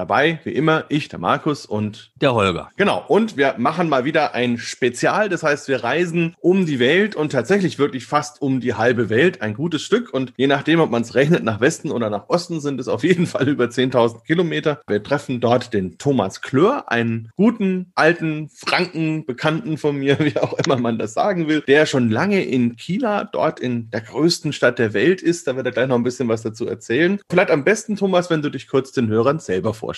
Dabei, wie immer, ich, der Markus und der Holger. Genau. Und wir machen mal wieder ein Spezial. Das heißt, wir reisen um die Welt und tatsächlich wirklich fast um die halbe Welt. Ein gutes Stück. Und je nachdem, ob man es rechnet, nach Westen oder nach Osten, sind es auf jeden Fall über 10.000 Kilometer. Wir treffen dort den Thomas Klör, einen guten, alten Franken, Bekannten von mir, wie auch immer man das sagen will, der schon lange in China, dort in der größten Stadt der Welt ist. Da wird er gleich noch ein bisschen was dazu erzählen. Vielleicht am besten, Thomas, wenn du dich kurz den Hörern selber vorstellst.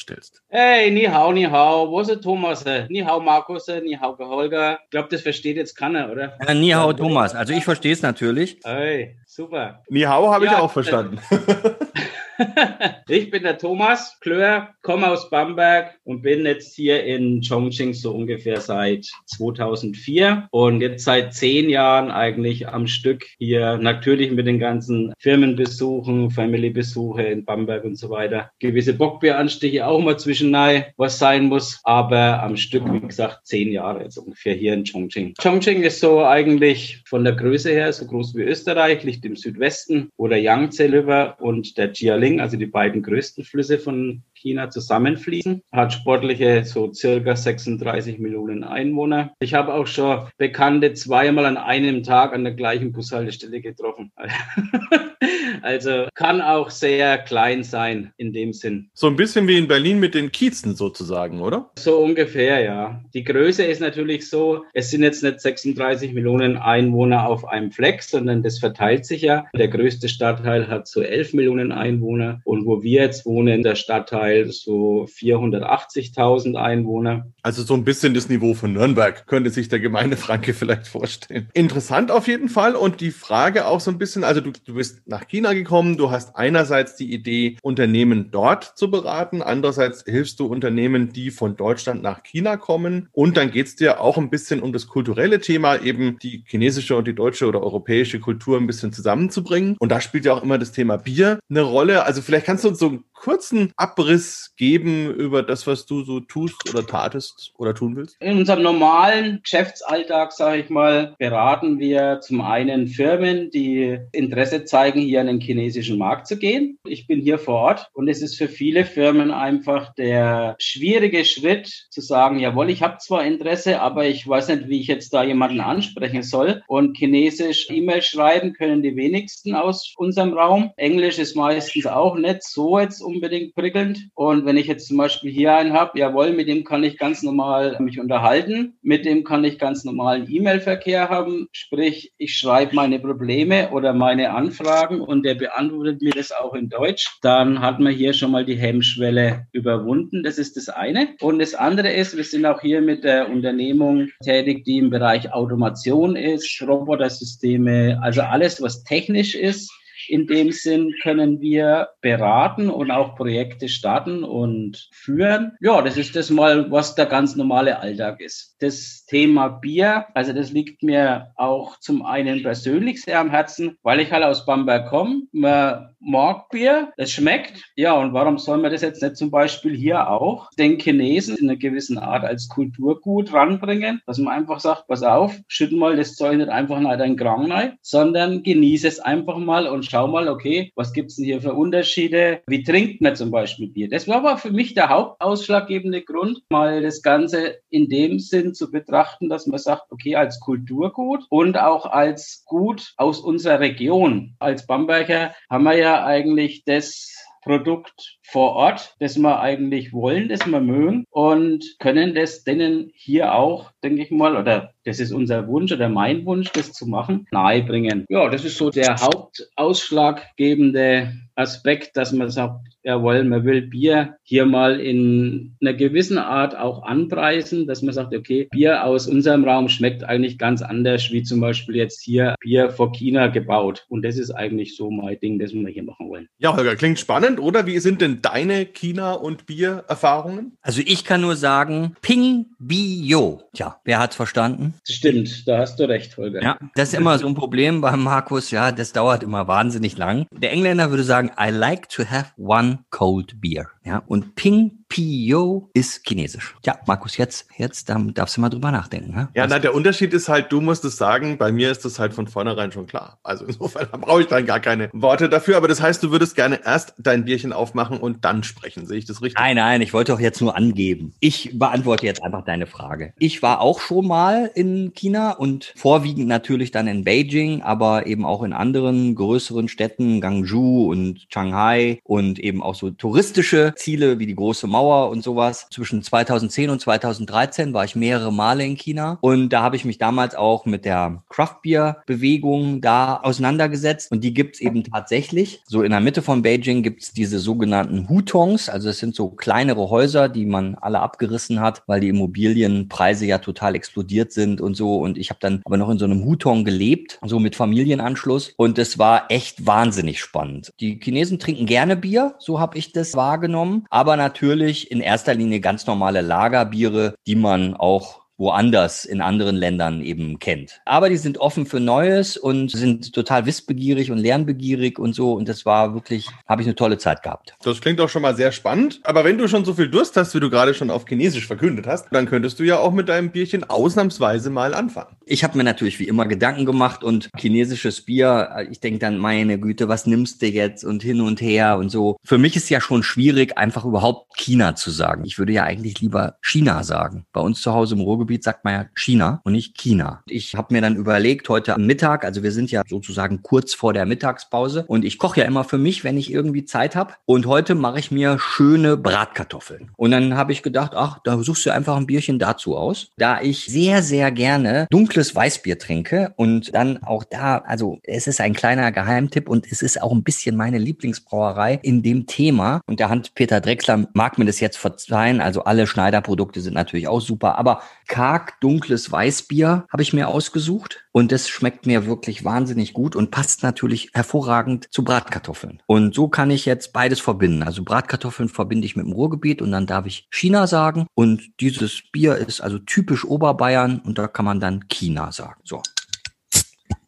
Hey, ni hao, ni hao, wo ist Thomas? Ni hao, Markus, ni hao, Holger. Ich glaube, das versteht jetzt keiner, oder? Ja, ni hao, Thomas. Also ich verstehe es natürlich. Hey, super. Ni hao habe ja, ich auch verstanden. ich bin der Thomas Klör, komme aus Bamberg und bin jetzt hier in Chongqing so ungefähr seit 2004 und jetzt seit zehn Jahren eigentlich am Stück hier, natürlich mit den ganzen Firmenbesuchen, Family-Besuche in Bamberg und so weiter. Gewisse Bockbieranstiche auch mal zwischendurch, was sein muss, aber am Stück, wie gesagt, zehn Jahre jetzt ungefähr hier in Chongqing. Chongqing ist so eigentlich von der Größe her so groß wie Österreich, liegt im Südwesten, wo der Yangtze River und der Jialing, also die beiden größten Flüsse von China zusammenfließen, hat sportliche so circa 36 Millionen Einwohner. Ich habe auch schon Bekannte zweimal an einem Tag an der gleichen Bushaltestelle getroffen. also kann auch sehr klein sein in dem Sinn. So ein bisschen wie in Berlin mit den Kiezen sozusagen, oder? So ungefähr, ja. Die Größe ist natürlich so, es sind jetzt nicht 36 Millionen Einwohner auf einem Fleck, sondern das verteilt sich ja. Der größte Stadtteil hat so 11 Millionen Einwohner und wo wir jetzt wohnen, der Stadtteil Teil so 480.000 Einwohner. Also so ein bisschen das Niveau von Nürnberg könnte sich der gemeine Franke vielleicht vorstellen. Interessant auf jeden Fall und die Frage auch so ein bisschen, also du, du bist nach China gekommen, du hast einerseits die Idee, Unternehmen dort zu beraten, andererseits hilfst du Unternehmen, die von Deutschland nach China kommen und dann geht es dir auch ein bisschen um das kulturelle Thema, eben die chinesische und die deutsche oder europäische Kultur ein bisschen zusammenzubringen und da spielt ja auch immer das Thema Bier eine Rolle. Also vielleicht kannst du uns so einen kurzen Abriss geben über das, was du so tust oder tatest oder tun willst? In unserem normalen Geschäftsalltag, sage ich mal, beraten wir zum einen Firmen, die Interesse zeigen, hier an den chinesischen Markt zu gehen. Ich bin hier vor Ort und es ist für viele Firmen einfach der schwierige Schritt zu sagen, jawohl, ich habe zwar Interesse, aber ich weiß nicht, wie ich jetzt da jemanden ansprechen soll. Und chinesisch E-Mail schreiben können die wenigsten aus unserem Raum. Englisch ist meistens auch nicht so jetzt unbedingt prickelnd. Und wenn ich jetzt zum Beispiel hier einen habe, jawohl, mit dem kann ich ganz normal mich unterhalten, mit dem kann ich ganz normalen E-Mail-Verkehr haben, sprich, ich schreibe meine Probleme oder meine Anfragen und der beantwortet mir das auch in Deutsch, dann hat man hier schon mal die Hemmschwelle überwunden. Das ist das eine. Und das andere ist, wir sind auch hier mit der Unternehmung tätig, die im Bereich Automation ist, Robotersysteme, also alles, was technisch ist, in dem Sinn können wir beraten und auch Projekte starten und führen. Ja, das ist das mal, was der ganz normale Alltag ist. Das Thema Bier, also das liegt mir auch zum einen persönlich sehr am Herzen, weil ich halt aus Bamberg komme. Man mag Bier, es schmeckt. Ja, und warum soll man das jetzt nicht zum Beispiel hier auch den Chinesen in einer gewissen Art als Kulturgut ranbringen, dass man einfach sagt, pass auf, schütten mal das Zeug nicht einfach in dein Krang rein, sondern genieße es einfach mal und schau mal, okay, was gibt's denn hier für Unterschiede? Wie trinkt man zum Beispiel Bier? Das war aber für mich der hauptausschlaggebende Grund, mal das Ganze in dem Sinn zu betrachten, dass man sagt, okay, als Kulturgut und auch als Gut aus unserer Region. Als Bamberger haben wir ja eigentlich das Produkt vor Ort, das wir eigentlich wollen, das wir mögen und können das denen hier auch, denke ich mal, oder das ist unser Wunsch oder mein Wunsch, das zu machen, nahebringen. Ja, das ist so der hauptausschlaggebende Aspekt, dass man sagt, jawohl, man will Bier hier mal in einer gewissen Art auch anpreisen, dass man sagt, okay, Bier aus unserem Raum schmeckt eigentlich ganz anders, wie zum Beispiel jetzt hier Bier vor China gebaut. Und das ist eigentlich so mein Ding, das wir hier machen wollen. Ja, Holger, klingt spannend, oder? Wie sind denn deine China- und Bier-Erfahrungen? Also ich kann nur sagen, Ping Bio. Tja, wer hat's verstanden? Stimmt, da hast du recht, Holger. Ja, das ist immer so ein Problem bei Markus, ja, das dauert immer wahnsinnig lang. Der Engländer würde sagen, I like to have one cold beer. Ja, und Ping Pio ist chinesisch. Ja, Markus, jetzt, jetzt darfst du mal drüber nachdenken. Ne? Ja, na, der Unterschied ist halt, du musst es sagen, bei mir ist das halt von vornherein schon klar. Also insofern brauche ich dann gar keine Worte dafür, aber das heißt, du würdest gerne erst dein Bierchen aufmachen und dann sprechen. Sehe ich das richtig? Nein, nein, ich wollte doch jetzt nur angeben. Ich beantworte jetzt einfach deine Frage. Ich war auch schon mal in China und vorwiegend natürlich dann in Beijing, aber eben auch in anderen größeren Städten, Guangzhou und Shanghai und eben auch so touristische Ziele wie die große Mauer und sowas. Zwischen 2010 und 2013 war ich mehrere Male in China und da habe ich mich damals auch mit der Craft Beer Bewegung da auseinandergesetzt und die gibt's eben tatsächlich. So in der Mitte von Beijing gibt's diese sogenannten Hutongs, also es sind so kleinere Häuser, die man alle abgerissen hat, weil die Immobilienpreise ja total explodiert sind und so und ich habe dann aber noch in so einem Hutong gelebt, so mit Familienanschluss und es war echt wahnsinnig spannend. Die Chinesen trinken gerne Bier, so habe ich das wahrgenommen, aber natürlich in erster Linie ganz normale Lagerbiere, die man auch woanders in anderen Ländern eben kennt. Aber die sind offen für Neues und sind total wissbegierig und lernbegierig und so. Und das war wirklich, habe ich eine tolle Zeit gehabt. Das klingt auch schon mal sehr spannend. Aber wenn du schon so viel Durst hast, wie du gerade schon auf Chinesisch verkündet hast, dann könntest du ja auch mit deinem Bierchen ausnahmsweise mal anfangen. Ich habe mir natürlich wie immer Gedanken gemacht und chinesisches Bier, ich denke dann, meine Güte, was nimmst du jetzt und hin und her und so. Für mich ist ja schon schwierig, einfach überhaupt China zu sagen. Ich würde ja eigentlich lieber China sagen. Bei uns zu Hause im Ruhrgebiet Ruhrgebiet sagt man ja China und nicht China. Ich habe mir dann überlegt, heute am Mittag, also wir sind ja sozusagen kurz vor der Mittagspause und ich koche ja immer für mich, wenn ich irgendwie Zeit habe. Und heute mache ich mir schöne Bratkartoffeln. Und dann habe ich gedacht, ach, da suchst du einfach ein Bierchen dazu aus. Da ich sehr, sehr gerne dunkles Weißbier trinke und dann auch da, also es ist ein kleiner Geheimtipp und es ist auch ein bisschen meine Lieblingsbrauerei in dem Thema. Und der Hand-Peter Drechsler mag mir das jetzt verzeihen. Also alle Schneiderprodukte sind natürlich auch super, aber karg dunkles Weißbier habe ich mir ausgesucht und das schmeckt mir wirklich wahnsinnig gut und passt natürlich hervorragend zu Bratkartoffeln. Und so kann ich jetzt beides verbinden. Also Bratkartoffeln verbinde ich mit dem Ruhrgebiet und dann darf ich China sagen und dieses Bier ist also typisch Oberbayern und da kann man dann China sagen. So.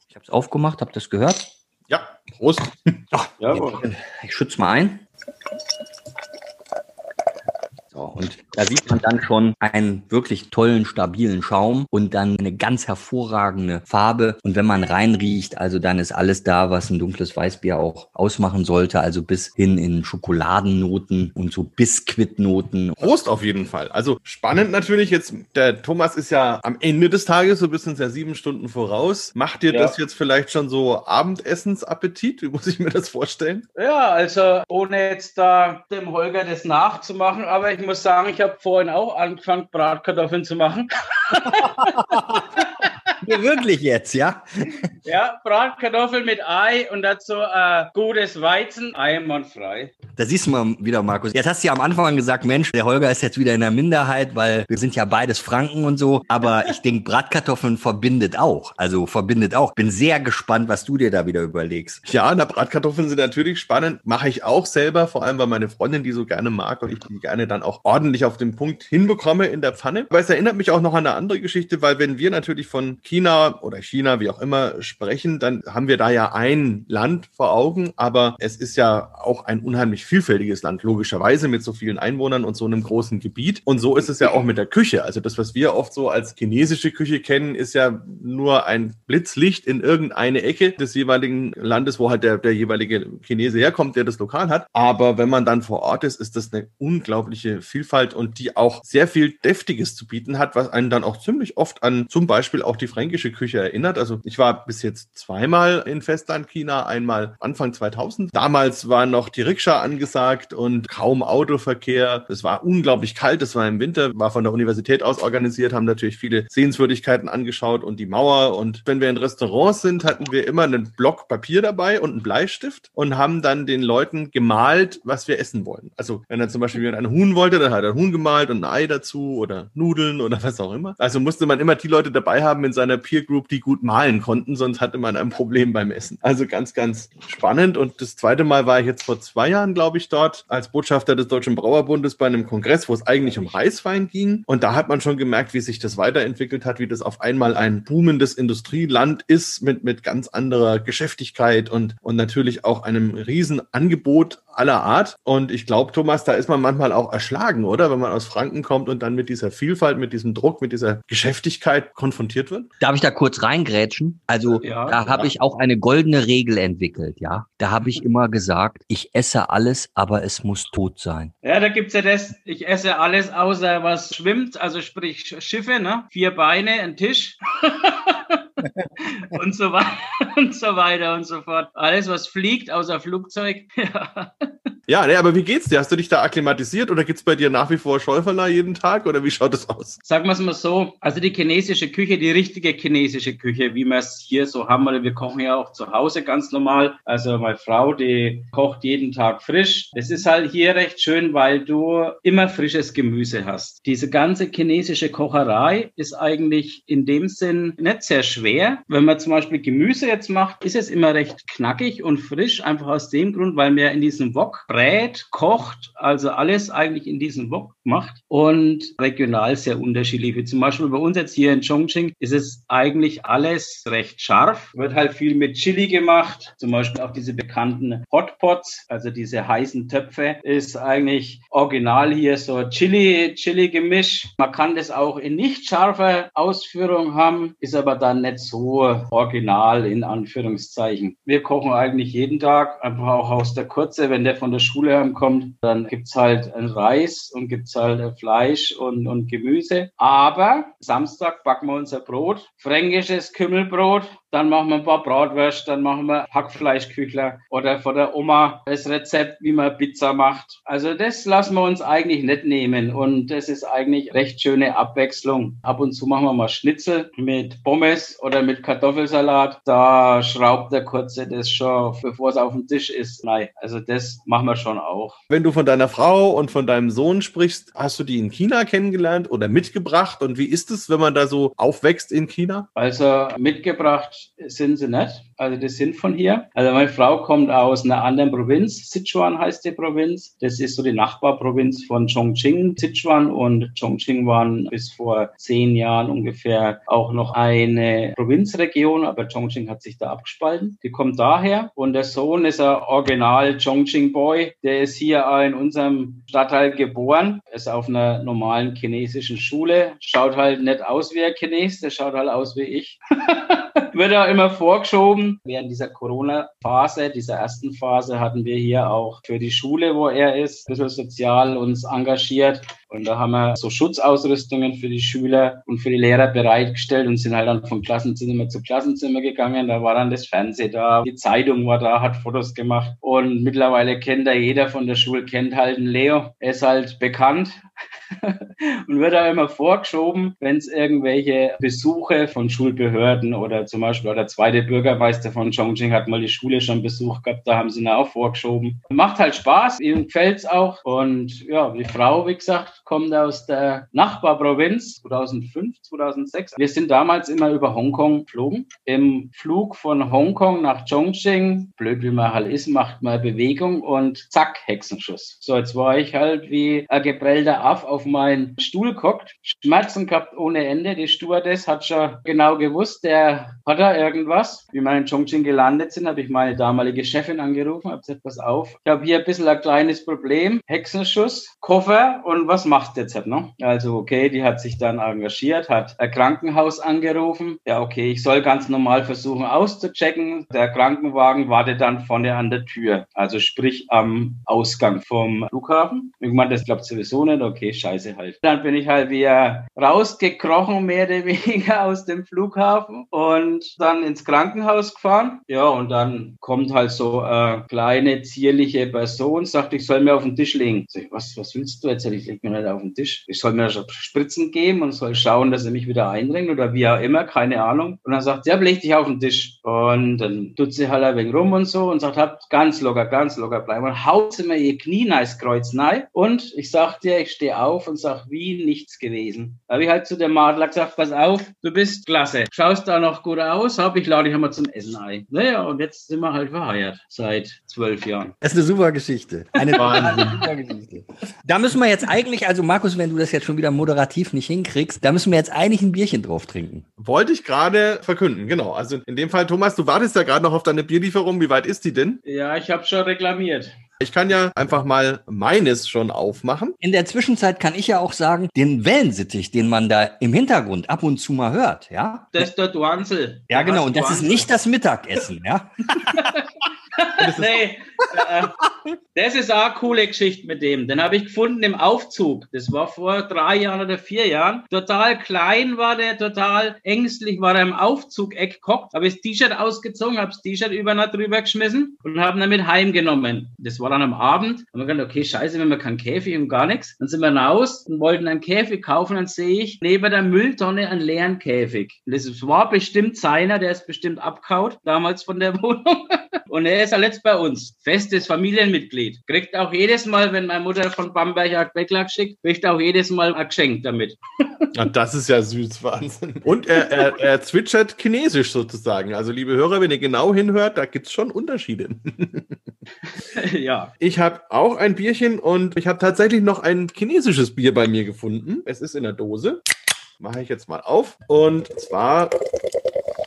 Ich habe es aufgemacht, habt ihr das gehört? Ja, Prost. Ach, ja, ich schütze mal ein. Und da sieht man dann schon einen wirklich tollen, stabilen Schaum und dann eine ganz hervorragende Farbe. Und wenn man reinriecht, also dann ist alles da, was ein dunkles Weißbier auch ausmachen sollte. Also bis hin in Schokoladennoten und so Biskuitnoten. Prost auf jeden Fall. Also spannend natürlich jetzt. Der Thomas ist ja am Ende des Tages, so bis uns ja sieben Stunden voraus. Macht dir ja. das jetzt vielleicht schon so Abendessensappetit? Wie muss ich mir das vorstellen? Ja, also ohne jetzt da dem Holger das nachzumachen, aber ich muss sagen, ich habe vorhin auch angefangen, Bratkartoffeln zu machen. Wirklich jetzt, ja? Ja, Bratkartoffeln mit Ei und dazu äh, gutes Weizen, einwandfrei. Da siehst du mal wieder, Markus. Jetzt hast du ja am Anfang gesagt, Mensch, der Holger ist jetzt wieder in der Minderheit, weil wir sind ja beides Franken und so. Aber ich denke, Bratkartoffeln verbindet auch. Also verbindet auch. Bin sehr gespannt, was du dir da wieder überlegst. Ja, na, Bratkartoffeln sind natürlich spannend. Mache ich auch selber, vor allem weil meine Freundin die so gerne mag und ich die gerne dann auch ordentlich auf den Punkt hinbekomme in der Pfanne. Aber es erinnert mich auch noch an eine andere Geschichte, weil wenn wir natürlich von China oder China, wie auch immer, sprechen, dann haben wir da ja ein Land vor Augen, aber es ist ja auch ein unheimlich vielfältiges Land, logischerweise mit so vielen Einwohnern und so einem großen Gebiet. Und so ist es ja auch mit der Küche. Also das, was wir oft so als chinesische Küche kennen, ist ja nur ein Blitzlicht in irgendeine Ecke des jeweiligen Landes, wo halt der, der jeweilige Chinese herkommt, der das Lokal hat. Aber wenn man dann vor Ort ist, ist das eine unglaubliche Vielfalt und die auch sehr viel Deftiges zu bieten hat, was einen dann auch ziemlich oft an zum Beispiel auch die fränkische Küche erinnert. Also ich war bis jetzt zweimal in Festland-China, einmal Anfang 2000. Damals war noch die Rikscha angesagt und kaum Autoverkehr. Es war unglaublich kalt, es war im Winter, war von der Universität aus organisiert, haben natürlich viele Sehenswürdigkeiten angeschaut und die Mauer. Und wenn wir in Restaurants sind, hatten wir immer einen Block Papier dabei und einen Bleistift und haben dann den Leuten gemalt, was wir essen wollen. Also wenn er zum Beispiel jemand ein Huhn wollte, dann hat er ein Huhn gemalt und ein Ei dazu oder Nudeln oder was auch immer. Also musste man immer die Leute dabei haben in seiner Peer Group, die gut malen konnten, sonst sonst hatte man ein Problem beim Essen. Also ganz, ganz spannend. Und das zweite Mal war ich jetzt vor zwei Jahren, glaube ich, dort als Botschafter des Deutschen Brauerbundes bei einem Kongress, wo es eigentlich um Reiswein ging. Und da hat man schon gemerkt, wie sich das weiterentwickelt hat, wie das auf einmal ein boomendes Industrieland ist mit, mit ganz anderer Geschäftigkeit und, und natürlich auch einem riesen Angebot aller Art. Und ich glaube, Thomas, da ist man manchmal auch erschlagen, oder? Wenn man aus Franken kommt und dann mit dieser Vielfalt, mit diesem Druck, mit dieser Geschäftigkeit konfrontiert wird. Darf ich da kurz reingrätschen? Also ja, da habe ja. ich auch eine goldene Regel entwickelt, ja. Da habe ich immer gesagt, ich esse alles, aber es muss tot sein. Ja, da gibt's ja das, ich esse alles außer was schwimmt, also sprich Schiffe, ne? Vier Beine, ein Tisch. und, so und so weiter und so fort. Alles, was fliegt, außer Flugzeug. ja. Ja, nee, aber wie geht's dir? Hast du dich da akklimatisiert oder gibt's bei dir nach wie vor Schäuferler jeden Tag oder wie schaut das aus? Sagen wir es mal so, also die chinesische Küche, die richtige chinesische Küche, wie wir es hier so haben, oder wir kochen ja auch zu Hause ganz normal. Also meine Frau, die kocht jeden Tag frisch. Es ist halt hier recht schön, weil du immer frisches Gemüse hast. Diese ganze chinesische Kocherei ist eigentlich in dem Sinn nicht sehr schwer. Wenn man zum Beispiel Gemüse jetzt macht, ist es immer recht knackig und frisch, einfach aus dem Grund, weil wir in diesem Wok brät, kocht, also alles eigentlich in diesem Wok macht und regional sehr unterschiedlich. Wie zum Beispiel bei uns jetzt hier in Chongqing ist es eigentlich alles recht scharf, wird halt viel mit Chili gemacht, zum Beispiel auch diese bekannten Hotpots, also diese heißen Töpfe, ist eigentlich original hier so Chili, Chili-Gemisch. Man kann das auch in nicht scharfer Ausführung haben, ist aber dann nicht so original in Anführungszeichen. Wir kochen eigentlich jeden Tag, einfach auch aus der Kurze, wenn der von der Schule heimkommt, dann gibt's halt ein Reis und gibt's halt Fleisch und, und Gemüse. Aber Samstag backen wir unser Brot, fränkisches Kümmelbrot dann machen wir ein paar Bratwürste, dann machen wir Hackfleischküchler oder von der Oma das Rezept, wie man Pizza macht. Also das lassen wir uns eigentlich nicht nehmen und das ist eigentlich recht schöne Abwechslung. Ab und zu machen wir mal Schnitzel mit Pommes oder mit Kartoffelsalat. Da schraubt der Kurze das schon, bevor es auf dem Tisch ist. Nein, also das machen wir schon auch. Wenn du von deiner Frau und von deinem Sohn sprichst, hast du die in China kennengelernt oder mitgebracht? Und wie ist es, wenn man da so aufwächst in China? Also mitgebracht sind sie nicht. Also die sind von hier. Also meine Frau kommt aus einer anderen Provinz. Sichuan heißt die Provinz. Das ist so die Nachbarprovinz von Chongqing. Sichuan und Chongqing waren bis vor zehn Jahren ungefähr auch noch eine Provinzregion, aber Chongqing hat sich da abgespalten. Die kommt daher und der Sohn ist ein Original Chongqing Boy. Der ist hier in unserem Stadtteil geboren, ist auf einer normalen chinesischen Schule, schaut halt nicht aus wie ein Chines, der schaut halt aus wie ich. Wird ja immer vorgeschoben. Während dieser Corona-Phase, dieser ersten Phase, hatten wir hier auch für die Schule, wo er ist, ein bisschen sozial uns engagiert. Und da haben wir so Schutzausrüstungen für die Schüler und für die Lehrer bereitgestellt und sind halt dann von Klassenzimmer zu Klassenzimmer gegangen. Da war dann das Fernsehen da, die Zeitung war da, hat Fotos gemacht. Und mittlerweile kennt da jeder von der Schule, kennt halt einen Leo. Er ist halt bekannt und wird da immer vorgeschoben, wenn es irgendwelche Besuche von Schulbehörden oder zum Beispiel der zweite Bürgermeister von Chongqing hat mal die Schule schon besucht gehabt, da haben sie ihn auch vorgeschoben. Macht halt Spaß, ihm gefällt's auch. Und ja, die Frau, wie gesagt, kommt aus der Nachbarprovinz 2005, 2006. Wir sind damals immer über Hongkong geflogen. Im Flug von Hongkong nach Chongqing, blöd wie man halt ist, macht man Bewegung und zack, Hexenschuss. So, jetzt war ich halt wie ein geprellter Aff auf meinen Stuhl geguckt, Schmerzen gehabt ohne Ende. Die Stewardess hat schon genau gewusst, der hat da irgendwas. Wie wir in Chongqing gelandet sind, habe ich meine damalige Chefin angerufen, habe gesagt, pass auf, ich habe hier ein bisschen ein kleines Problem, Hexenschuss, Koffer und was macht jetzt halt, ne? Also, okay, die hat sich dann engagiert, hat ein Krankenhaus angerufen. Ja, okay, ich soll ganz normal versuchen auszuchecken. Der Krankenwagen wartet dann vorne an der Tür. Also sprich am Ausgang vom Flughafen. Meine, das glaubt sowieso nicht. Okay, scheiße halt. Dann bin ich halt wieder rausgekrochen, mehr oder weniger aus dem Flughafen und dann ins Krankenhaus gefahren. Ja, und dann kommt halt so eine kleine, zierliche Person, sagt, ich soll mir auf den Tisch legen. Sag ich, was, was willst du jetzt? Ich leg mir nicht auf den Tisch. Ich soll mir Spritzen geben und soll schauen, dass er mich wieder eindringt oder wie auch immer, keine Ahnung. Und dann sagt sie, ja, leg dich auf den Tisch. Und dann tut sie halt ein wenig rum und so und sagt, habt ganz locker, ganz locker bleiben. Und haut sie mir ihr Knie nice kreuz nein. Und ich sag dir, ich stehe auf und sag, wie nichts gewesen. Da habe ich halt zu dem Madler gesagt, pass auf, du bist klasse. Schaust da noch gut aus, hab ich lade dich einmal zum Essen ein. Naja, und jetzt sind wir halt verheiratet seit zwölf Jahren. Das ist eine super Geschichte. Eine super Geschichte. Da müssen wir jetzt eigentlich, also Markus, wenn du das jetzt schon wieder moderativ nicht hinkriegst, da müssen wir jetzt eigentlich ein Bierchen drauf trinken. Wollte ich gerade verkünden, genau. Also in dem Fall, Thomas, du wartest ja gerade noch auf deine Bierlieferung. Wie weit ist die denn? Ja, ich habe schon reklamiert. Ich kann ja einfach mal meines schon aufmachen. In der Zwischenzeit kann ich ja auch sagen, den Wellensittich, den man da im Hintergrund ab und zu mal hört, ja? Das ist der Duanzel. Ja, genau. Und das ist nicht das Mittagessen, ja? nee, äh, das ist auch eine coole Geschichte mit dem. Den habe ich gefunden im Aufzug. Das war vor drei Jahren oder vier Jahren. Total klein war der, total ängstlich war er im Aufzug-Eck gehockt. Habe das T-Shirt ausgezogen, habe das T-Shirt über drüber geschmissen und haben damit heimgenommen. Das war dann am Abend. Haben wir gedacht, okay, scheiße, wenn wir keinen Käfig und gar nichts. Dann sind wir raus und wollten einen Käfig kaufen. Dann sehe ich neben der Mülltonne einen leeren Käfig. Das war bestimmt seiner, der ist bestimmt abkaut, damals von der Wohnung. Und er ist ja letzt bei uns. Festes Familienmitglied. Kriegt auch jedes Mal, wenn meine Mutter von Bamberg ein Backlack schickt, kriegt auch jedes Mal ein Geschenk damit. Ja, das ist ja süß, Wahnsinn. Und er, er, er zwitschert chinesisch sozusagen. Also, liebe Hörer, wenn ihr genau hinhört, da gibt es schon Unterschiede. ja. Ich habe auch ein Bierchen und ich habe tatsächlich noch ein chinesisches Bier bei mir gefunden. Es ist in der Dose. Mache ich jetzt mal auf. Und zwar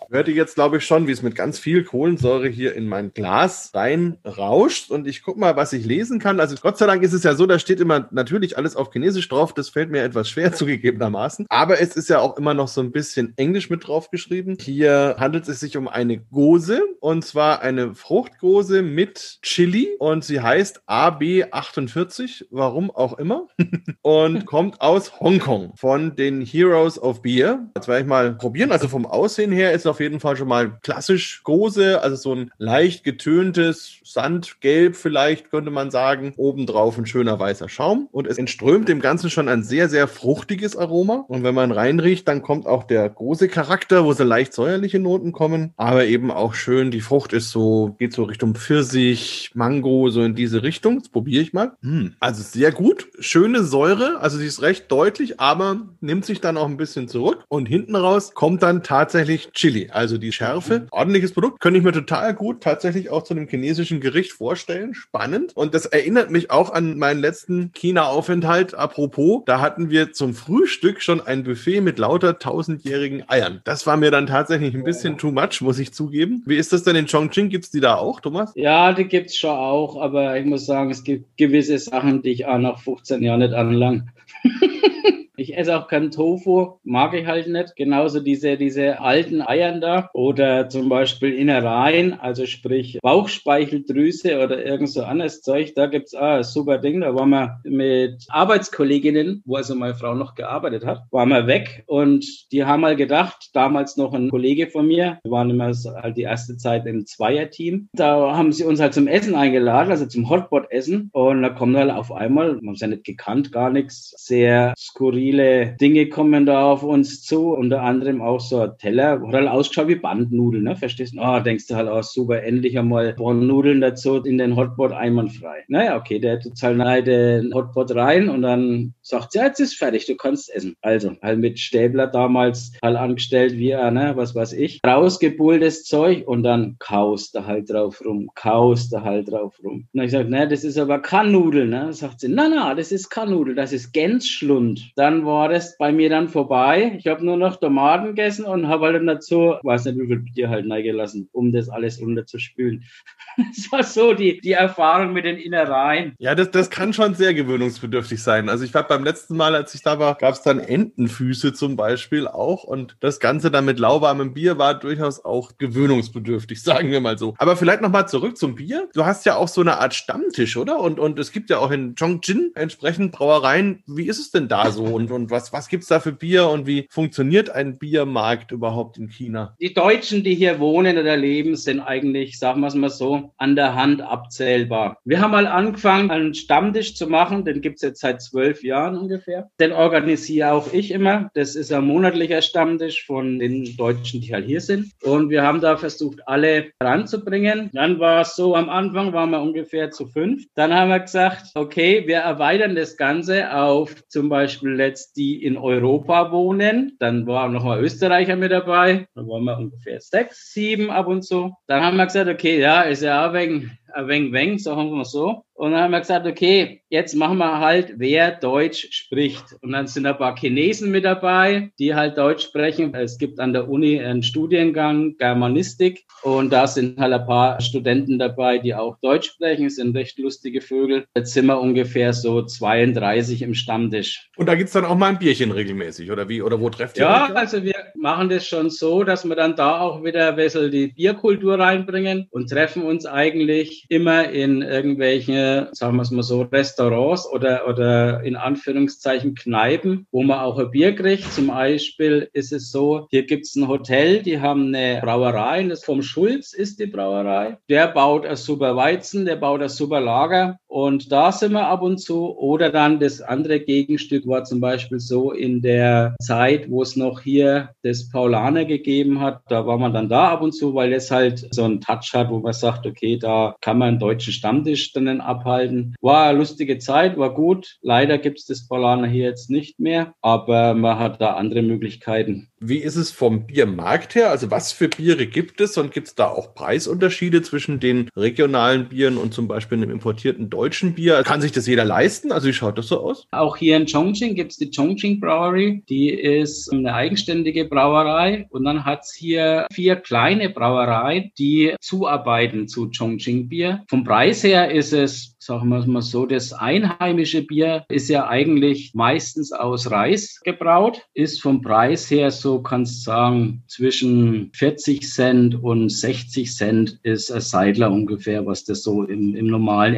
hört ihr jetzt, glaube ich, schon, wie es mit ganz viel Kohlensäure hier in mein Glas reinrauscht. Und ich gucke mal, was ich lesen kann. Also Gott sei Dank ist es ja so, da steht immer natürlich alles auf Chinesisch drauf. Das fällt mir etwas schwer zugegebenermaßen. Aber es ist ja auch immer noch so ein bisschen Englisch mit drauf geschrieben. Hier handelt es sich um eine Gose. Und zwar eine Fruchtgose mit Chili. Und sie heißt AB48. Warum auch immer. und kommt aus Hongkong von den Heroes of Beer. Jetzt werde ich mal probieren. Also vom Aussehen her ist auf jeden Fall schon mal klassisch Gose, also so ein leicht getöntes Sandgelb vielleicht könnte man sagen. Obendrauf ein schöner weißer Schaum und es entströmt dem Ganzen schon ein sehr, sehr fruchtiges Aroma. Und wenn man reinriecht, dann kommt auch der große Charakter, wo so leicht säuerliche Noten kommen, aber eben auch schön, die Frucht ist so, geht so Richtung Pfirsich, Mango, so in diese Richtung. Das probiere ich mal. Hm. Also sehr gut. Schöne Säure, also sie ist recht deutlich, aber nimmt sich dann auch ein bisschen zurück. Und hinten raus kommt dann tatsächlich Also die Schärfe. Ordentliches Produkt, könnte ich mir total gut tatsächlich auch zu einem chinesischen Gericht vorstellen. Spannend. Und das erinnert mich auch an meinen letzten China-Aufenthalt. Apropos, da hatten wir zum Frühstück schon ein Buffet mit lauter tausendjährigen Eiern. Das war mir dann tatsächlich ein bisschen too much, muss ich zugeben. Wie ist das denn in Chongqing? Gibt es die da auch, Thomas? Ja, die gibt es schon auch, aber ich muss sagen, es gibt gewisse Sachen, die ich auch nach 15 Jahren nicht anlang. Ich esse auch keinen Tofu, mag ich halt nicht. Genauso diese, diese alten Eiern da oder zum Beispiel Innereien, also sprich Bauchspeicheldrüse oder irgend so anderes Zeug. Da gibt's auch ein super Ding. Da waren wir mit Arbeitskolleginnen, wo also meine Frau noch gearbeitet hat, waren wir weg und die haben mal gedacht, damals noch ein Kollege von mir, wir waren immer halt die erste Zeit im Zweierteam. Da haben sie uns halt zum Essen eingeladen, also zum Hotpot-Essen. Und da kommt halt auf einmal, man es ja nicht gekannt, gar nichts, sehr skurril viele Dinge kommen da auf uns zu, unter anderem auch so ein Teller, hat halt ausgeschaut wie Bandnudeln, ne? Verstehst du? Oh, denkst du halt auch super, endlich einmal Nudeln dazu in den Hotpot einwandfrei. Naja, okay, der tut halt rein den Hotpot rein und dann sagt sie, ja, jetzt ist fertig, du kannst essen. Also, halt mit Stäbler damals halt angestellt, wie er, ne, was weiß ich, rausgebultes Zeug und dann kaust er halt drauf rum, kaust er halt drauf rum. Und ich sag, ne, das ist aber Kannudel, ne? Sagt sie, na, na, das ist Kannudel, das ist Gänsschlund. Dann dann war das bei mir dann vorbei. Ich habe nur noch Tomaten gegessen und habe halt dazu, weiß nicht, wie viel Bier halt reingelassen, um das alles runterzuspülen. das war so die, die Erfahrung mit den Innereien. Ja, das, das kann schon sehr gewöhnungsbedürftig sein. Also ich war beim letzten Mal, als ich da war, gab es dann Entenfüße zum Beispiel auch und das Ganze dann mit lauwarmem Bier war durchaus auch gewöhnungsbedürftig, sagen wir mal so. Aber vielleicht nochmal zurück zum Bier. Du hast ja auch so eine Art Stammtisch, oder? Und, und es gibt ja auch in Chongqing entsprechend Brauereien. Wie ist es denn da so? Und, und was, was gibt's da für Bier und wie funktioniert ein Biermarkt überhaupt in China? Die Deutschen, die hier wohnen oder leben, sind eigentlich, sagen wir es mal so, an der Hand abzählbar. Wir haben mal angefangen, einen Stammtisch zu machen, den gibt's jetzt seit zwölf Jahren ungefähr. Den organisiere auch ich immer. Das ist ein monatlicher Stammtisch von den Deutschen, die halt hier sind. Und wir haben da versucht, alle ranzubringen. Dann war es so, am Anfang waren wir ungefähr zu fünf. Dann haben wir gesagt, okay, wir erweitern das Ganze auf zum Beispiel jetzt die in Europa wohnen. Dann waren noch mal Österreicher mit dabei. Dann waren wir ungefähr sechs, sieben ab und zu. Dann haben wir gesagt, okay, ja, ist ja auch wegen ein wenig, wenig, sagen wir so. Und dann haben wir gesagt, okay, jetzt machen wir halt, wer Deutsch spricht. Und dann sind ein paar Chinesen mit dabei, die halt Deutsch sprechen. Es gibt an der Uni einen Studiengang Germanistik und da sind halt ein paar Studenten dabei, die auch Deutsch sprechen. Das sind recht lustige Vögel. Jetzt sind wir ungefähr so 32 im Stammtisch. Und da gibt's dann auch mal ein Bierchen regelmäßig, oder wie? Oder wo trefft ihr Ja, euch? also wir machen das schon so, dass wir dann da auch wieder ein bisschen die Bierkultur reinbringen und treffen uns eigentlich immer in irgendwelche, sagen wir es mal so, Restaurants oder, oder in Anführungszeichen Kneipen, wo man auch ein Bier kriegt. Zum Beispiel ist es so, hier gibt's ein Hotel, die haben eine Brauerei, das vom Schulz ist die Brauerei. Der baut ein super Weizen, der baut ein super Lager und da sind wir ab und zu. Oder dann das andere Gegenstück war zum Beispiel so in der Zeit, wo es noch hier das Paulaner gegeben hat, da war man dann da ab und zu, weil es halt so einen Touch hat, wo man sagt, okay, da kann man einen deutschen Stammtisch dann abhalten. War eine lustige Zeit, war gut. Leider gibt's das Paulaner hier jetzt nicht mehr, aber man hat da andere Möglichkeiten. Wie ist es vom Biermarkt her? Also was für Biere gibt es und gibt es da auch Preisunterschiede zwischen den regionalen Bieren und zum Beispiel einem importierten deutschen Bier? Kann sich das jeder leisten? Also wie schaut das so aus? Auch hier in Chongqing gibt's die Chongqing Brewery. Die ist eine eigenständige Brauerei und dann hat's hier vier kleine Brauereien, die zuarbeiten zu Chongqing Bier. Vom Preis her ist es sagen wir es mal so, das einheimische Bier ist ja eigentlich meistens aus Reis gebraut, ist vom Preis her so, kannst sagen, zwischen 40 Cent und 60 Cent ist ein Seidler ungefähr, was das so im, im normalen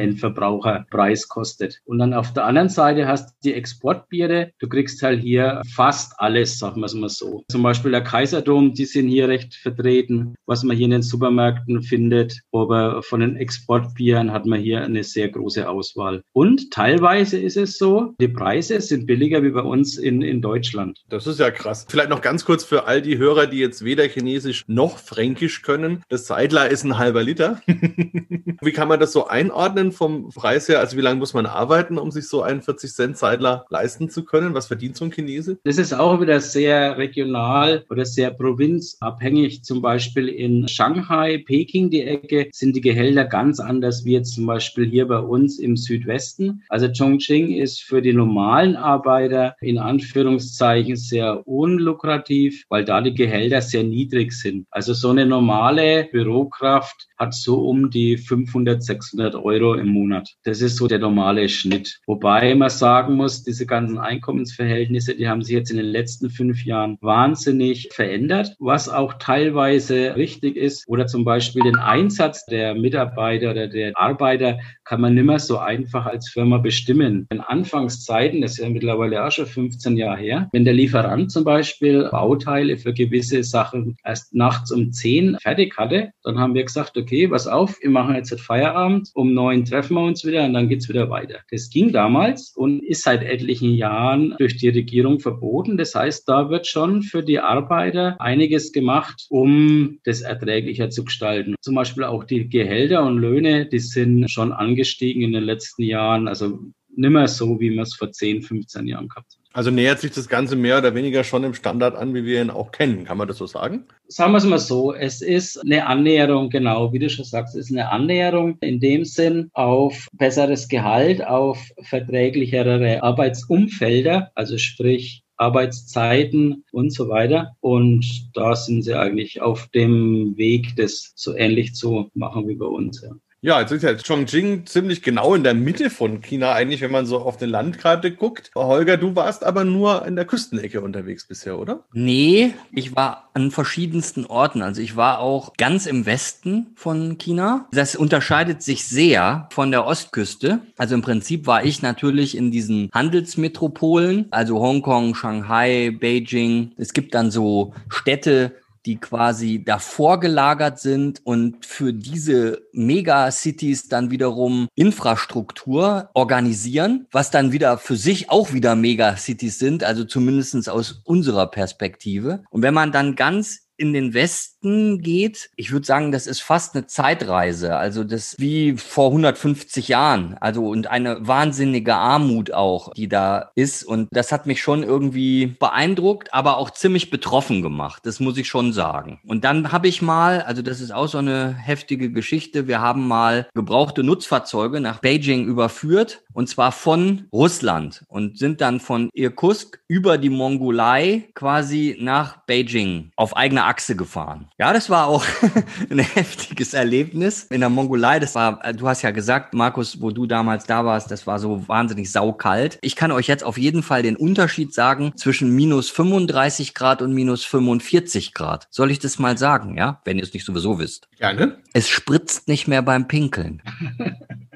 Endverbraucherpreis kostet. Und dann auf der anderen Seite hast du die Exportbiere. Du kriegst halt hier fast alles, sagen wir es mal so. Zum Beispiel der Kaiserdom, die sind hier recht vertreten, was man hier in den Supermärkten findet. Aber von den Exportbieren hat man hier eine sehr große Auswahl. Und teilweise ist es so, die Preise sind billiger wie bei uns in, in Deutschland. Das ist ja krass. Vielleicht noch ganz kurz für all die Hörer, die jetzt weder Chinesisch noch Fränkisch können. Das Seidler ist ein halber Liter. wie kann man das so einordnen vom Preis her? Also wie lange muss man arbeiten, um sich so einen 40 Cent Seidler leisten zu können? Was verdient so ein Chinese? Das ist auch wieder sehr regional oder sehr provinzabhängig. Zum Beispiel in Shanghai, Peking, die Ecke, sind die Gehälter ganz anders wie jetzt zum Beispiel hier bei uns im Südwesten. Also Chongqing ist für die normalen Arbeiter in Anführungszeichen sehr unlukrativ, weil da die Gehälter sehr niedrig sind. Also so eine normale Bürokraft hat so um die 500, 600 Euro im Monat. Das ist so der normale Schnitt. Wobei man sagen muss, diese ganzen Einkommensverhältnisse, die haben sich jetzt in den letzten fünf Jahren wahnsinnig verändert, was auch teilweise richtig ist. Oder zum Beispiel den Einsatz der Mitarbeiter oder der Arbeiter kann man nimmer so einfach als Firma bestimmen. In Anfangszeiten, das ist ja mittlerweile auch schon 15 Jahre her, wenn der Lieferant zum Beispiel Bauteile für gewisse Sachen erst nachts um 10 fertig hatte, dann haben wir gesagt, okay, pass auf, wir machen jetzt Feierabend, um neun treffen wir uns wieder und dann geht's wieder weiter. Das ging damals und ist seit etlichen Jahren durch die Regierung verboten. Das heißt, da wird schon für die Arbeiter einiges gemacht, um das erträglicher zu gestalten. Zum Beispiel auch die Gehälter und Löhne, die sind schon angestiegen in den letzten Jahren. Also nimmer so, wie man es vor 10, 15 Jahren gehabt hat. Also nähert sich das Ganze mehr oder weniger schon im Standard an, wie wir ihn auch kennen. Kann man das so sagen? Sagen wir es mal so, es ist eine Annäherung, genau, wie du schon sagst, es ist eine Annäherung in dem Sinn auf besseres Gehalt, auf verträglichere Arbeitsumfelder, also sprich Arbeitszeiten und so weiter. Und da sind sie eigentlich auf dem Weg, das so ähnlich zu machen wie bei uns. Ja. Ja, jetzt ist ja Chongqing ziemlich genau in der Mitte von China eigentlich, wenn man so auf eine Landkarte guckt. Holger, du warst aber nur in der Küstenecke unterwegs bisher, oder? Nee, ich war an verschiedensten Orten. Also ich war auch ganz im Westen von China. Das unterscheidet sich sehr von der Ostküste. Also im Prinzip war ich natürlich in diesen Handelsmetropolen, also Hongkong, Shanghai, Beijing. Es gibt dann so Städte, die quasi davor gelagert sind und für diese Megacities dann wiederum Infrastruktur organisieren, was dann wieder für sich auch wieder Megacities sind, also zumindestens aus unserer Perspektive. Und wenn man dann ganz in den Westen geht, ich würde sagen, das ist fast eine Zeitreise. Also das wie vor 150 Jahren. Also und eine wahnsinnige Armut auch, die da ist. Und das hat mich schon irgendwie beeindruckt, aber auch ziemlich betroffen gemacht. Das muss ich schon sagen. Und dann habe ich mal, also das ist auch so eine heftige Geschichte. Wir haben mal gebrauchte Nutzfahrzeuge nach Beijing überführt und zwar von Russland und sind dann von Irkutsk über die Mongolei quasi nach Beijing auf eigener Achse gefahren. Ja, das war auch ein heftiges Erlebnis in der Mongolei. Das war, du hast ja gesagt, Markus, wo du damals da warst, das war so wahnsinnig saukalt. Ich kann euch jetzt auf jeden Fall den Unterschied sagen zwischen minus 35 Grad und minus 45 Grad. Soll ich das mal sagen, ja? Wenn ihr es nicht sowieso wisst. Gerne. Es spritzt nicht mehr beim Pinkeln.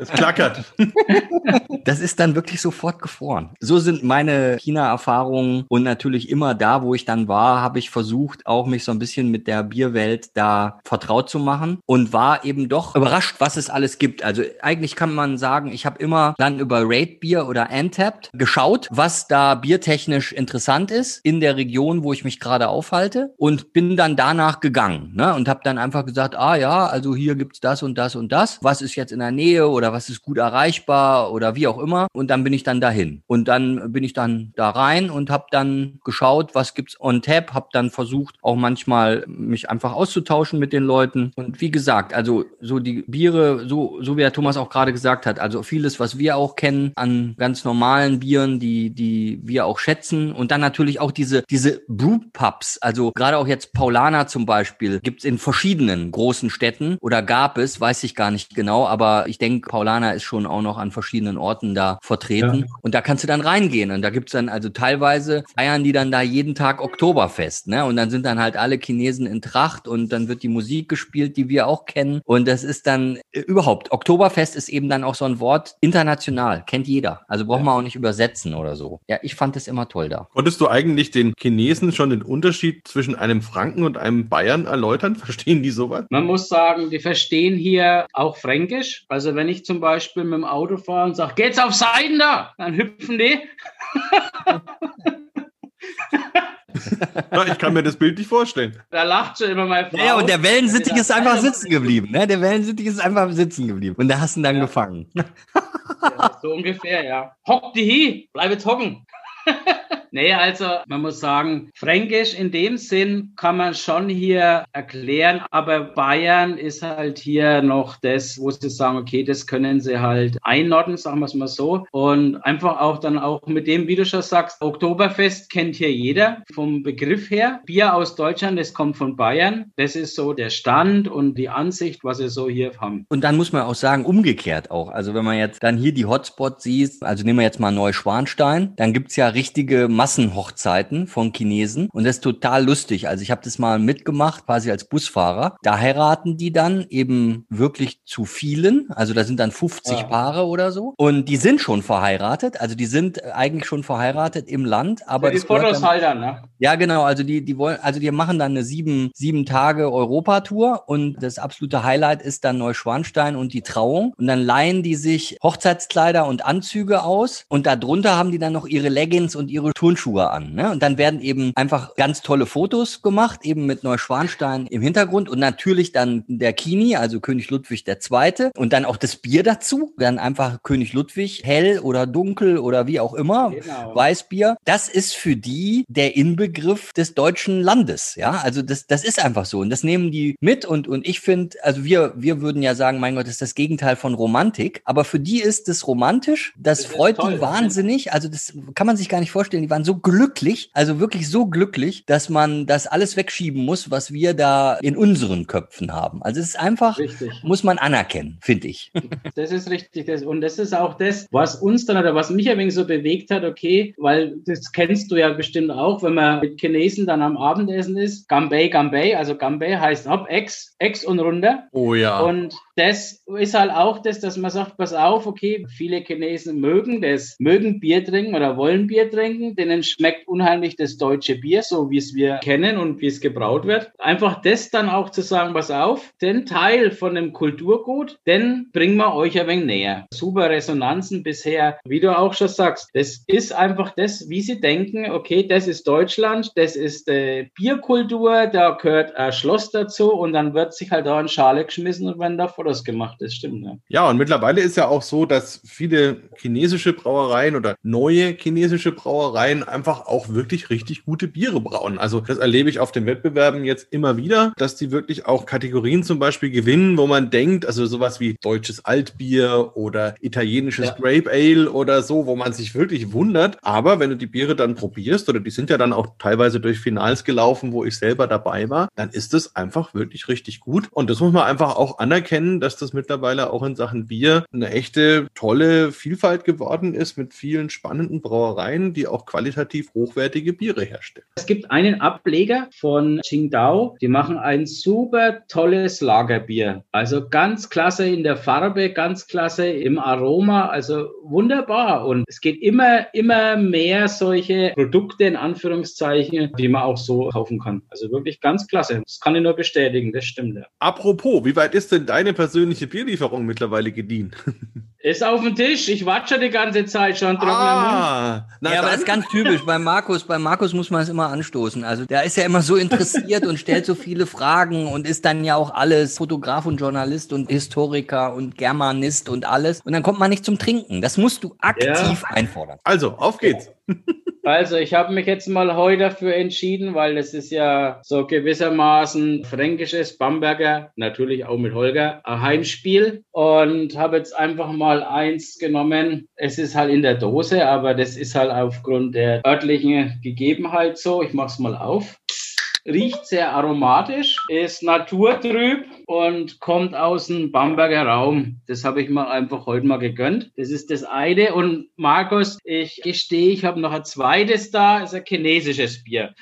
Es klackert. Das ist dann wirklich sofort gefroren. So sind meine China-Erfahrungen und natürlich immer da, wo ich dann war, habe ich versucht, auch mich so ein bisschen mit der Bierwelt da vertraut zu machen und war eben doch überrascht, was es alles gibt. Also eigentlich kann man sagen, ich habe immer dann über Raid Bier oder Antapped geschaut, was da biertechnisch interessant ist in der Region, wo ich mich gerade aufhalte und bin dann danach gegangen ne? und habe dann einfach gesagt, ah ja, also hier gibt's das und das und das. Was ist jetzt in der Nähe oder was ist gut erreichbar oder wie auch immer. Und dann bin ich dann dahin. Und dann bin ich dann da rein und habe dann geschaut, was gibt's on tap, habe dann versucht, auch manchmal mich einfach auszutauschen mit den Leuten. Und wie gesagt, also so die Biere, so, so wie der Thomas auch gerade gesagt hat, also vieles, was wir auch kennen an ganz normalen Bieren, die, die wir auch schätzen. Und dann natürlich auch diese, diese Brewpubs, also gerade auch jetzt Paulana zum Beispiel, gibt's in verschiedenen großen Städten oder gab es, weiß ich gar nicht genau, aber ich denke, Paulana ist schon auch noch an verschiedenen Orten da vertreten. Ja. Und da kannst du dann reingehen. Und da gibt's dann, also teilweise feiern die dann da jeden Tag Oktoberfest, ne? Und dann sind dann halt alle Chinesen in Tracht und dann wird die Musik gespielt, die wir auch kennen. Und das ist dann äh, überhaupt, Oktoberfest ist eben dann auch so ein Wort international, kennt jeder. Also braucht man auch nicht übersetzen oder so. Ja, ich fand es immer toll da. Konntest du eigentlich den Chinesen schon den Unterschied zwischen einem Franken und einem Bayern erläutern? Verstehen die sowas? Man muss sagen, die verstehen hier auch Fränkisch. Also wenn ich zum Beispiel mit dem Auto fahre und sage, geht's auf Seiten da, dann hüpfen die. ja, ich kann mir das Bild nicht vorstellen. Da lacht schon immer mein Frau. Ja, und der Wellensittich ist einfach sitzen geblieben. Ne? Der Wellensittich ist einfach sitzen geblieben. Und da hast du ihn dann ja. gefangen. Ja, so ungefähr, ja. Hock die hi, bleibe hocken. Nee, also man muss sagen, Fränkisch in dem Sinn kann man schon hier erklären, aber Bayern ist halt hier noch das, wo sie sagen, okay, das können sie halt einordnen, sagen wir es mal so. Und einfach auch dann auch mit dem, wie du schon sagst, Oktoberfest kennt hier jeder vom Begriff her. Bier aus Deutschland, das kommt von Bayern. Das ist so der Stand und die Ansicht, was sie so hier haben. Und dann muss man auch sagen, umgekehrt auch. Also wenn man jetzt dann hier die Hotspots sieht, also nehmen wir jetzt mal Neuschwanstein, dann gibt's ja richtige Massenhochzeiten von Chinesen und das ist total lustig. Also ich habe das mal mitgemacht, quasi als Busfahrer. Da heiraten die dann eben wirklich zu vielen. Also da sind dann 50 ja. Paare oder so. Und die sind schon verheiratet. Also die sind eigentlich schon verheiratet im Land. Aber die Fotos halt dann, ne? Ja, genau. Also die, die wollen, also die machen dann eine sieben, sieben Tage Europatour und das absolute Highlight ist dann Neuschwanstein und die Trauung. Und dann leihen die sich Hochzeitskleider und Anzüge aus und darunter haben die dann noch ihre Leggings und ihre Tour Turnschuhe an. Ne? Und dann werden eben einfach ganz tolle Fotos gemacht, eben mit Neuschwanstein im Hintergrund und natürlich dann der Kini, also König Ludwig II. Und dann auch das Bier dazu. Dann einfach König Ludwig, hell oder dunkel oder wie auch immer, genau. Weißbier. Das ist für die der Inbegriff des deutschen Landes. Ja, also das, das ist einfach so. Und das nehmen die mit und, und ich finde, also wir, wir würden ja sagen, mein Gott, das ist das Gegenteil von Romantik. Aber für die ist es romantisch. Das, das freut toll, die wahnsinnig. Also das kann man sich gar nicht vorstellen. Die waren waren so glücklich, also wirklich so glücklich, dass man das alles wegschieben muss, was wir da in unseren Köpfen haben. Also es ist einfach, richtig. muss man anerkennen, finde ich. Das ist richtig. Das, und das ist auch das, was uns dann oder was mich ein wenig so bewegt hat, okay, weil das kennst du ja bestimmt auch, wenn man mit Chinesen dann am Abendessen ist. Gambay, Gambay, also Gambay heißt ab, Ex, Ex und runter. Oh ja. Und das ist halt auch das, dass man sagt, pass auf, okay, viele Chinesen mögen das, mögen Bier trinken oder wollen Bier trinken, denen schmeckt unheimlich das deutsche Bier, so wie es wir kennen und wie es gebraut wird. Einfach das dann auch zu sagen, pass auf, den Teil von dem Kulturgut, den bringen wir euch ein wenig näher. Super Resonanzen bisher, wie du auch schon sagst, das ist einfach das, wie sie denken, okay, das ist Deutschland, das ist äh, Bierkultur, da gehört ein Schloss dazu und dann wird sich halt da in Schale geschmissen und wenn da Fotos gemacht, das stimmt. Ja. ja, und mittlerweile ist ja auch so, dass viele chinesische Brauereien oder neue chinesische Brauereien einfach auch wirklich richtig gute Biere brauen. Also das erlebe ich auf den Wettbewerben jetzt immer wieder, dass die wirklich auch Kategorien zum Beispiel gewinnen, wo man denkt, also sowas wie deutsches Altbier oder italienisches ja. Grape Ale oder so, wo man sich wirklich wundert. Aber wenn du die Biere dann probierst, oder die sind ja dann auch teilweise durch Finals gelaufen, wo ich selber dabei war, dann ist es einfach wirklich richtig gut. Und das muss man einfach auch anerkennen, dass das mittlerweile auch in Sachen Bier eine echte tolle Vielfalt geworden ist mit vielen spannenden Brauereien, die auch qualitativ hochwertige Biere herstellen. Es gibt einen Ableger von Qingdao, die machen ein super tolles Lagerbier. Also ganz klasse in der Farbe, ganz klasse im Aroma, also wunderbar. Und es geht immer, immer mehr solche Produkte in Anführungszeichen, die man auch so kaufen kann. Also wirklich ganz klasse. Das kann ich nur bestätigen, das stimmt. Ja. Apropos, wie weit ist denn deine persönliche Bierlieferung mittlerweile gediehen? Ist auf dem Tisch. Ich warte die ganze Zeit schon. Ah, na, ja, aber das ist ganz typisch. Bei Markus, bei Markus muss man es immer anstoßen. Also der ist ja immer so interessiert und stellt so viele Fragen und ist dann ja auch alles Fotograf und Journalist und Historiker und Germanist und alles. Und dann kommt man nicht zum Trinken. Das musst du aktiv ja. einfordern. Also, auf geht's. Also, ich habe mich jetzt mal heute dafür entschieden, weil es ist ja so gewissermaßen fränkisches Bamberger, natürlich auch mit Holger, ein Heimspiel und habe jetzt einfach mal eins genommen. Es ist halt in der Dose, aber das ist halt aufgrund der örtlichen Gegebenheit so. Ich mache es mal auf riecht sehr aromatisch, ist naturtrüb und kommt aus dem Bamberger Raum. Das habe ich mir einfach heute mal gegönnt. Das ist das eine. Und Markus, ich gestehe, ich habe noch ein zweites da, ist ein chinesisches Bier.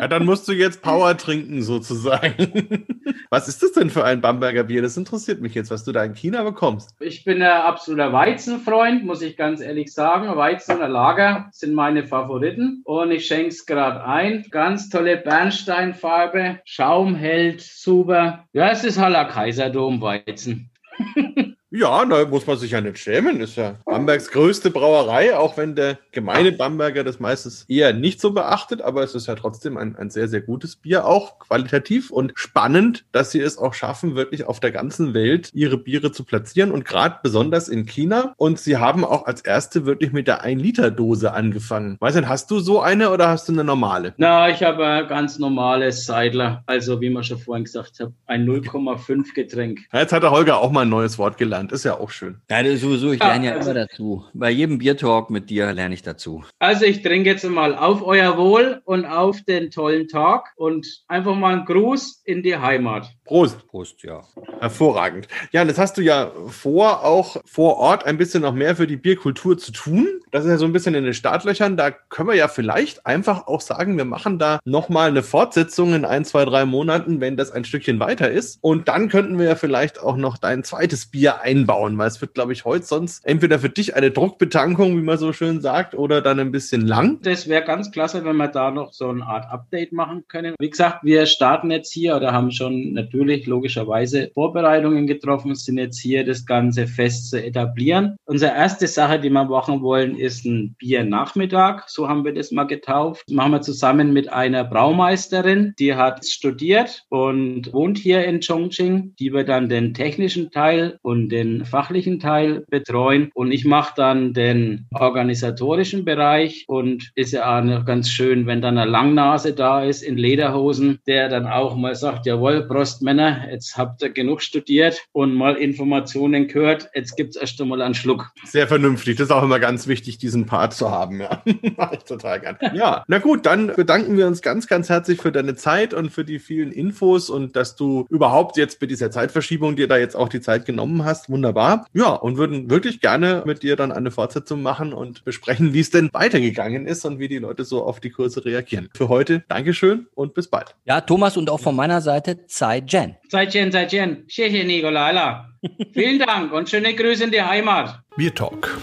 Ja, dann musst du jetzt Power trinken, sozusagen. Was ist das denn für ein Bamberger Bier? Das interessiert mich jetzt, was du da in China bekommst. Ich bin ein absoluter Weizenfreund, muss ich ganz ehrlich sagen. Weizen oder Lager sind meine Favoriten. Und ich schenke es gerade ein. Ganz tolle Bernsteinfarbe. Schaum hält super. Ja, es ist halt ein Kaiserdom-Weizen. Ja, da muss man sich ja nicht schämen. Ist ja Bambergs größte Brauerei, auch wenn der gemeine Bamberger das meistens eher nicht so beachtet, aber es ist ja trotzdem ein, ein sehr, sehr gutes Bier, auch qualitativ und spannend, dass sie es auch schaffen, wirklich auf der ganzen Welt ihre Biere zu platzieren und gerade besonders in China. Und sie haben auch als erste wirklich mit der 1-Liter-Dose angefangen. Weißt du, hast du so eine oder hast du eine normale? Na, ich habe ein ganz normales Seidler. Also, wie man schon vorhin gesagt hat, ein 0,5 Getränk. Jetzt hat der Holger auch mal ein neues Wort gelernt gelernt. Ist ja auch schön. Ja, sowieso, ich lerne ja, ja immer dazu. Bei jedem Biertalk mit dir lerne ich dazu. Also ich trinke jetzt mal auf euer Wohl und auf den tollen Tag und einfach mal einen Gruß in die Heimat. Prost. Prost, ja. Hervorragend. Ja, das hast du ja vor, auch vor Ort ein bisschen noch mehr für die Bierkultur zu tun. Das ist ja so ein bisschen in den Startlöchern. Da können wir ja vielleicht einfach auch sagen, wir machen da nochmal eine Fortsetzung in ein, zwei, drei Monaten, wenn das ein Stückchen weiter ist. Und dann könnten wir ja vielleicht auch noch dein zweites Bier einbauen, weil es wird, glaube ich, heute sonst entweder für dich eine Druckbetankung, wie man so schön sagt, oder dann ein bisschen lang. Das wäre ganz klasse, wenn wir da noch so eine Art Update machen können. Wie gesagt, wir starten jetzt hier oder haben schon natürlich natürlich logischerweise Vorbereitungen getroffen, sind jetzt hier das Ganze fest zu etablieren. Unsere erste Sache, die wir machen wollen, ist ein Biernachmittag. So haben wir das mal getauft. Das machen wir zusammen mit einer Braumeisterin, die hat studiert und wohnt hier in Chongqing, die wir dann den technischen Teil und den fachlichen Teil betreuen. Und ich mache dann den organisatorischen Bereich und ist ja auch noch ganz schön, wenn dann eine Langnase da ist in Lederhosen, der dann auch mal sagt, jawohl, Prost, Männer, jetzt habt ihr genug studiert und mal Informationen gehört. Jetzt gibt's erst einmal einen Schluck. Sehr vernünftig. Das ist auch immer ganz wichtig, diesen Part zu haben. Ja, mache ich total gern. Ja, na gut, dann bedanken wir uns ganz, ganz herzlich für deine Zeit und für die vielen Infos und dass du überhaupt jetzt mit dieser Zeitverschiebung dir da jetzt auch die Zeit genommen hast. Wunderbar. Ja, und würden wirklich gerne mit dir dann eine Fortsetzung machen und besprechen, wie es denn weitergegangen ist und wie die Leute so auf die Kurse reagieren. Für heute Dankeschön und bis bald. Ja, Thomas und auch von meiner Seite Zai Jen. Zai Jen, Zai Jen. Xie. Vielen Dank und schöne Grüße in die Heimat. Bier Talk,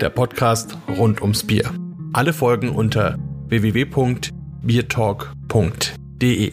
der Podcast rund ums Bier. Alle Folgen unter www.biertalk.de.